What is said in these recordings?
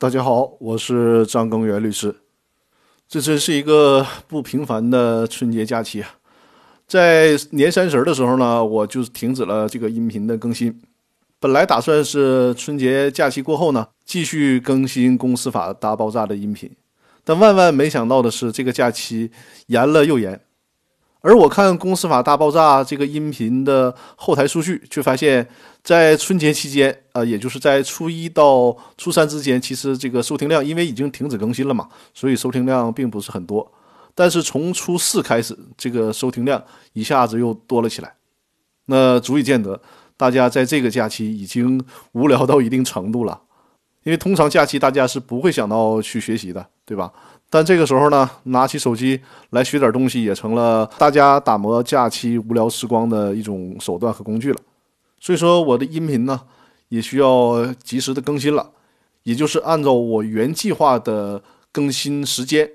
大家好，我是张根源律师。这真是一个不平凡的春节假期啊！在年三十的时候呢，我就停止了这个音频的更新。本来打算是春节假期过后呢，继续更新《公司法大爆炸》的音频，但万万没想到的是，这个假期延了又延。而我看《公司法大爆炸》这个音频的后台数据，却发现，在春节期间，啊，也就是在初一到初三之间，其实这个收听量因为已经停止更新了嘛，所以收听量并不是很多。但是从初四开始，这个收听量一下子又多了起来，那足以见得大家在这个假期已经无聊到一定程度了。因为通常假期大家是不会想到去学习的，对吧？但这个时候呢，拿起手机来学点东西，也成了大家打磨假期无聊时光的一种手段和工具了。所以说，我的音频呢，也需要及时的更新了，也就是按照我原计划的更新时间，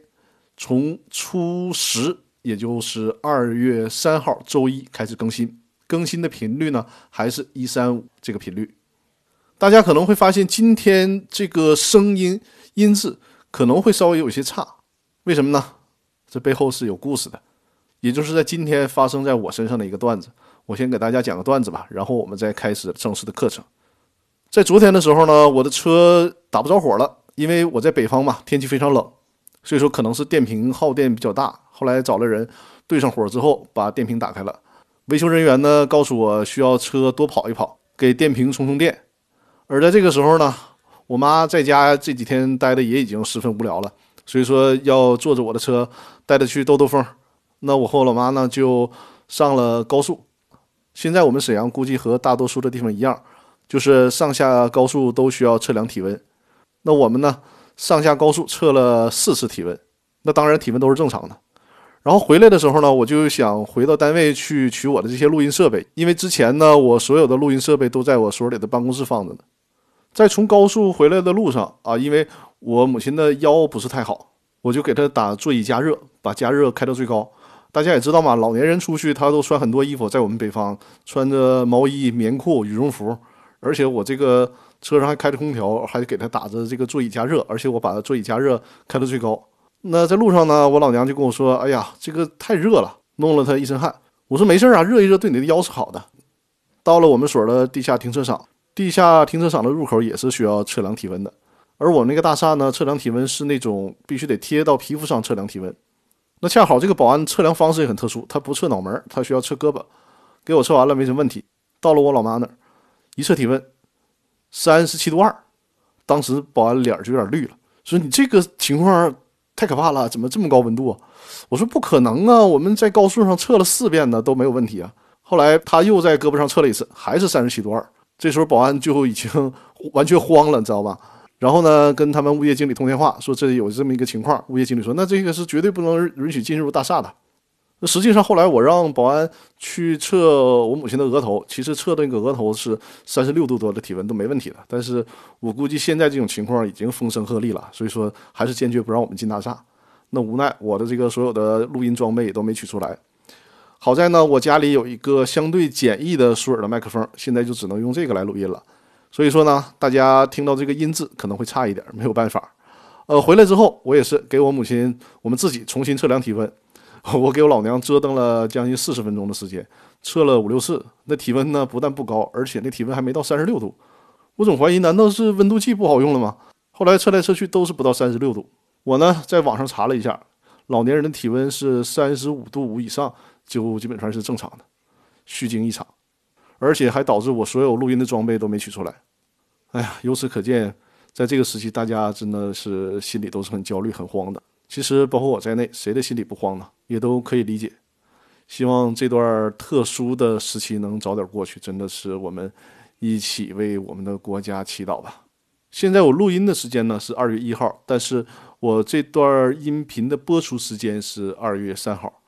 从初十，也就是二月三号周一开始更新。更新的频率呢，还是一三五这个频率。大家可能会发现，今天这个声音音质。可能会稍微有些差，为什么呢？这背后是有故事的，也就是在今天发生在我身上的一个段子。我先给大家讲个段子吧，然后我们再开始正式的课程。在昨天的时候呢，我的车打不着火了，因为我在北方嘛，天气非常冷，所以说可能是电瓶耗电比较大。后来找了人对上火之后，把电瓶打开了。维修人员呢告诉我需要车多跑一跑，给电瓶充充电。而在这个时候呢。我妈在家这几天待的也已经十分无聊了，所以说要坐着我的车带她去兜兜风。那我和我老妈呢就上了高速。现在我们沈阳估计和大多数的地方一样，就是上下高速都需要测量体温。那我们呢上下高速测了四次体温，那当然体温都是正常的。然后回来的时候呢，我就想回到单位去取我的这些录音设备，因为之前呢我所有的录音设备都在我所里的办公室放着呢。在从高速回来的路上啊，因为我母亲的腰不是太好，我就给她打座椅加热，把加热开到最高。大家也知道嘛，老年人出去他都穿很多衣服，在我们北方穿着毛衣、棉裤、羽绒服，而且我这个车上还开着空调，还给他打着这个座椅加热，而且我把座椅加热开到最高。那在路上呢，我老娘就跟我说：“哎呀，这个太热了，弄了他一身汗。”我说：“没事啊，热一热对你的腰是好的。”到了我们所的地下停车场。地下停车场的入口也是需要测量体温的，而我那个大厦呢，测量体温是那种必须得贴到皮肤上测量体温。那恰好这个保安测量方式也很特殊，他不测脑门，他需要测胳膊。给我测完了没什么问题，到了我老妈那儿，一测体温，三十七度二。当时保安脸就有点绿了，说你这个情况太可怕了，怎么这么高温度啊？我说不可能啊，我们在高速上测了四遍呢，都没有问题啊。后来他又在胳膊上测了一次，还是三十七度二。这时候保安就已经完全慌了，你知道吧？然后呢，跟他们物业经理通电话，说这里有这么一个情况。物业经理说：“那这个是绝对不能允许进入大厦的。”那实际上后来我让保安去测我母亲的额头，其实测那个额头是三十六度多的体温都没问题的。但是我估计现在这种情况已经风声鹤唳了，所以说还是坚决不让我们进大厦。那无奈我的这个所有的录音装备也都没取出来。好在呢，我家里有一个相对简易的舒尔的麦克风，现在就只能用这个来录音了。所以说呢，大家听到这个音质可能会差一点，没有办法。呃，回来之后，我也是给我母亲我们自己重新测量体温。我给我老娘折腾了将近四十分钟的时间，测了五六次，那体温呢不但不高，而且那体温还没到三十六度。我总怀疑，难道是温度计不好用了吗？后来测来测去都是不到三十六度。我呢在网上查了一下，老年人的体温是三十五度五以上。就基本上是正常的，虚惊一场，而且还导致我所有录音的装备都没取出来。哎呀，由此可见，在这个时期，大家真的是心里都是很焦虑、很慌的。其实，包括我在内，谁的心里不慌呢？也都可以理解。希望这段特殊的时期能早点过去，真的是我们一起为我们的国家祈祷吧。现在我录音的时间呢是二月一号，但是我这段音频的播出时间是二月三号。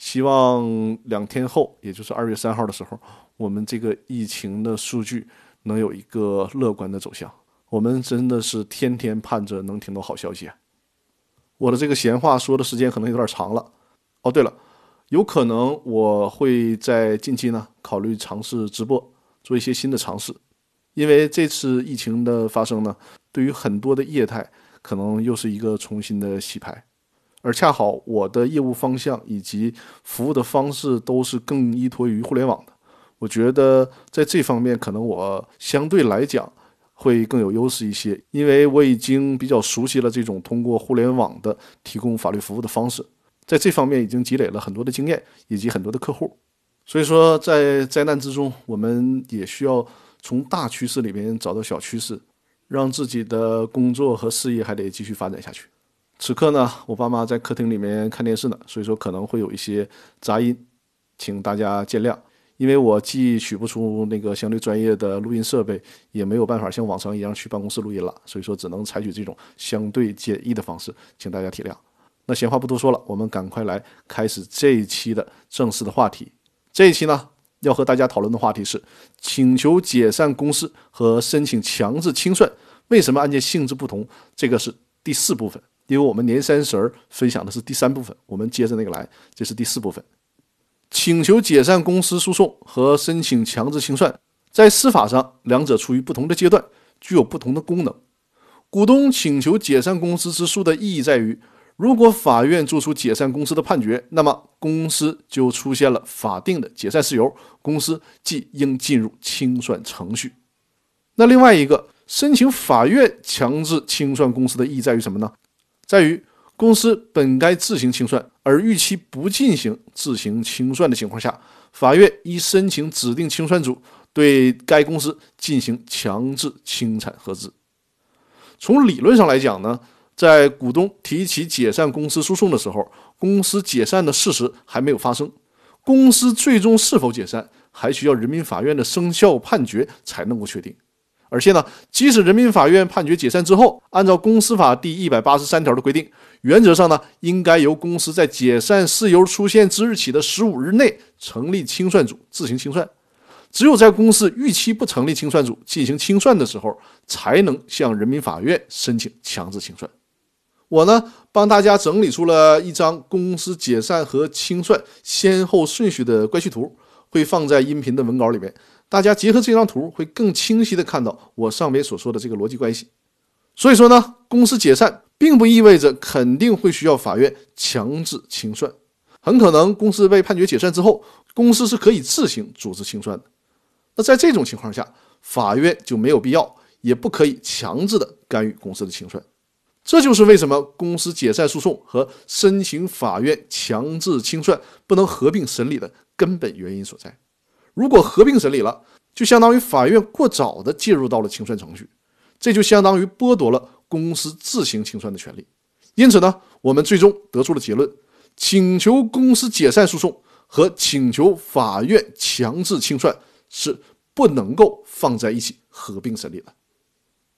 希望两天后，也就是二月三号的时候，我们这个疫情的数据能有一个乐观的走向。我们真的是天天盼着能听到好消息。我的这个闲话说的时间可能有点长了。哦，对了，有可能我会在近期呢考虑尝试直播，做一些新的尝试。因为这次疫情的发生呢，对于很多的业态可能又是一个重新的洗牌，而恰好我的业务方向以及服务的方式都是更依托于互联网的，我觉得在这方面可能我相对来讲会更有优势一些，因为我已经比较熟悉了这种通过互联网的提供法律服务的方式，在这方面已经积累了很多的经验以及很多的客户。所以说，在灾难之中，我们也需要从大趋势里面找到小趋势，让自己的工作和事业还得继续发展下去。此刻呢，我爸妈在客厅里面看电视呢，所以说可能会有一些杂音，请大家见谅。因为我既取不出那个相对专业的录音设备，也没有办法像往常一样去办公室录音了，所以说只能采取这种相对简易的方式，请大家体谅。那闲话不多说了，我们赶快来开始这一期的正式的话题。这一期呢，要和大家讨论的话题是请求解散公司和申请强制清算，为什么案件性质不同？这个是第四部分，因为我们年三十儿分享的是第三部分，我们接着那个来，这是第四部分。请求解散公司诉讼和申请强制清算，在司法上两者处于不同的阶段，具有不同的功能。股东请求解散公司之诉的意义在于。如果法院作出解散公司的判决，那么公司就出现了法定的解散事由，公司即应进入清算程序。那另外一个申请法院强制清算公司的意义在于什么呢？在于公司本该自行清算，而逾期不进行自行清算的情况下，法院依申请指定清算组对该公司进行强制清产核资。从理论上来讲呢？在股东提起解散公司诉讼的时候，公司解散的事实还没有发生，公司最终是否解散，还需要人民法院的生效判决才能够确定。而且呢，即使人民法院判决解散之后，按照公司法第一百八十三条的规定，原则上呢，应该由公司在解散事由出现之日起的十五日内成立清算组自行清算。只有在公司逾期不成立清算组进行清算的时候，才能向人民法院申请强制清算。我呢，帮大家整理出了一张公司解散和清算先后顺序的关系图，会放在音频的文稿里面。大家结合这张图，会更清晰的看到我上面所说的这个逻辑关系。所以说呢，公司解散并不意味着肯定会需要法院强制清算，很可能公司被判决解散之后，公司是可以自行组织清算的。那在这种情况下，法院就没有必要，也不可以强制的干预公司的清算。这就是为什么公司解散诉讼和申请法院强制清算不能合并审理的根本原因所在。如果合并审理了，就相当于法院过早的介入到了清算程序，这就相当于剥夺了公司自行清算的权利。因此呢，我们最终得出了结论：请求公司解散诉讼和请求法院强制清算是不能够放在一起合并审理的。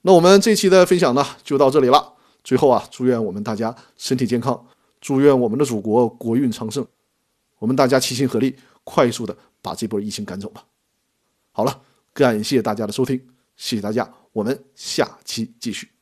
那我们这期的分享呢，就到这里了。最后啊，祝愿我们大家身体健康，祝愿我们的祖国国运昌盛，我们大家齐心合力，快速的把这波疫情赶走吧。好了，感谢大家的收听，谢谢大家，我们下期继续。